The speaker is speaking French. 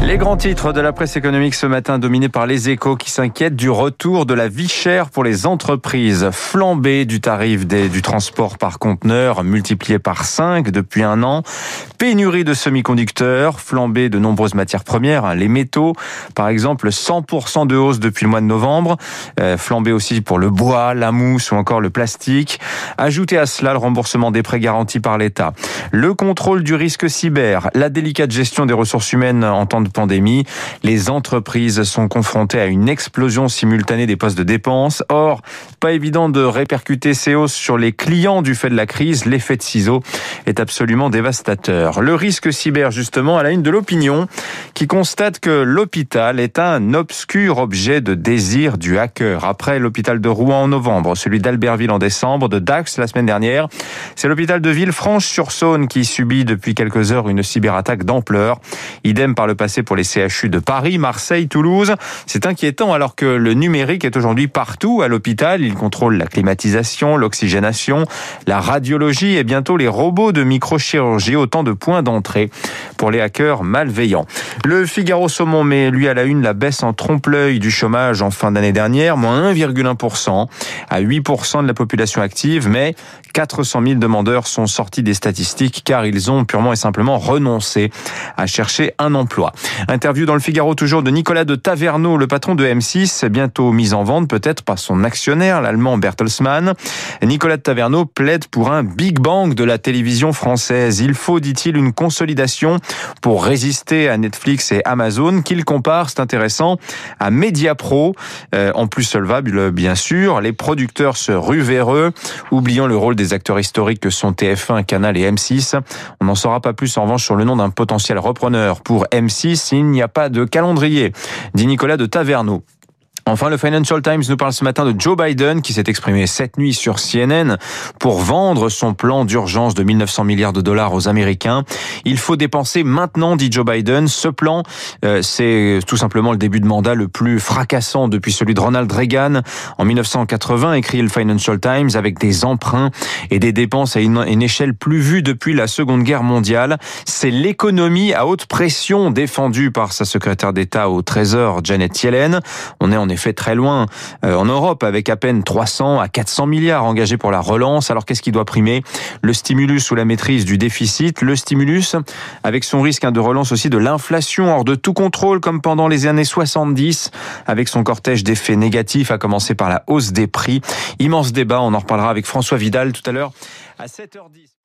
Les grands titres de la presse économique ce matin dominés par les échos qui s'inquiètent du retour de la vie chère pour les entreprises. Flambée du tarif du transport par conteneur multiplié par 5 depuis un an. Pénurie de semi-conducteurs, flambée de nombreuses matières premières, hein, les métaux par exemple 100% de hausse depuis le mois de novembre. Euh, flambée aussi pour le bois, la mousse ou encore le plastique. Ajoutez à cela le remboursement des prêts garantis par l'État. Le contrôle du risque cyber, la délicate gestion des ressources humaines en temps de pandémie. Les entreprises sont confrontées à une explosion simultanée des postes de dépenses. Or, pas évident de répercuter ces hausses sur les clients du fait de la crise. L'effet de ciseau est absolument dévastateur. Le risque cyber, justement, à la une de l'opinion, qui constate que l'hôpital est un obscur objet de désir du hacker. Après l'hôpital de Rouen en novembre, celui d'Albertville en décembre, de Dax la semaine dernière, c'est l'hôpital de Villefranche-sur-Saône qui subit depuis quelques heures une cyberattaque d'ampleur. Idem par le passé pour les CHU de Paris, Marseille, Toulouse. C'est inquiétant alors que le numérique est aujourd'hui partout à l'hôpital. Il contrôle la climatisation, l'oxygénation, la radiologie et bientôt les robots de microchirurgie. Autant de points d'entrée pour les hackers malveillants. Le Figaro Saumon met lui à la une la baisse en trompe-l'œil du chômage en fin d'année dernière, moins 1,1% à 8% de la population active, mais 400 000 demandeurs sont sortis des statistiques car ils ont purement et simplement renoncé à chercher un emploi. Interview dans le Figaro toujours de Nicolas de Taverneau, le patron de M6, bientôt mis en vente peut-être par son actionnaire, l'allemand Bertelsmann. Nicolas de Taverneau plaide pour un Big Bang de la télévision française. Il faut, dit-il, une consolidation pour résister à Netflix et Amazon qu'il compare, c'est intéressant, à Mediapro, euh, en plus solvable bien sûr. Les producteurs se ruent vers eux, oubliant le rôle des acteurs historiques que sont TF1, Canal et M6. On n'en saura pas plus en revanche sur le nom d'un potentiel repreneur pour M6. Il n'y a pas de calendrier, dit Nicolas de Taverneau. Enfin, le Financial Times nous parle ce matin de Joe Biden qui s'est exprimé cette nuit sur CNN pour vendre son plan d'urgence de 1900 milliards de dollars aux Américains. Il faut dépenser maintenant, dit Joe Biden. Ce plan, euh, c'est tout simplement le début de mandat le plus fracassant depuis celui de Ronald Reagan en 1980, écrit le Financial Times, avec des emprunts et des dépenses à une, échelle plus vue depuis la Seconde Guerre mondiale. C'est l'économie à haute pression défendue par sa secrétaire d'État au Trésor, Janet Yellen. On est en effet fait très loin euh, en Europe avec à peine 300 à 400 milliards engagés pour la relance. Alors qu'est-ce qui doit primer? Le stimulus ou la maîtrise du déficit Le stimulus avec son risque hein, de relance aussi de l'inflation hors de tout contrôle comme pendant les années 70 avec son cortège d'effets négatifs à commencer par la hausse des prix. Immense débat, on en reparlera avec François Vidal tout à l'heure à 7h10.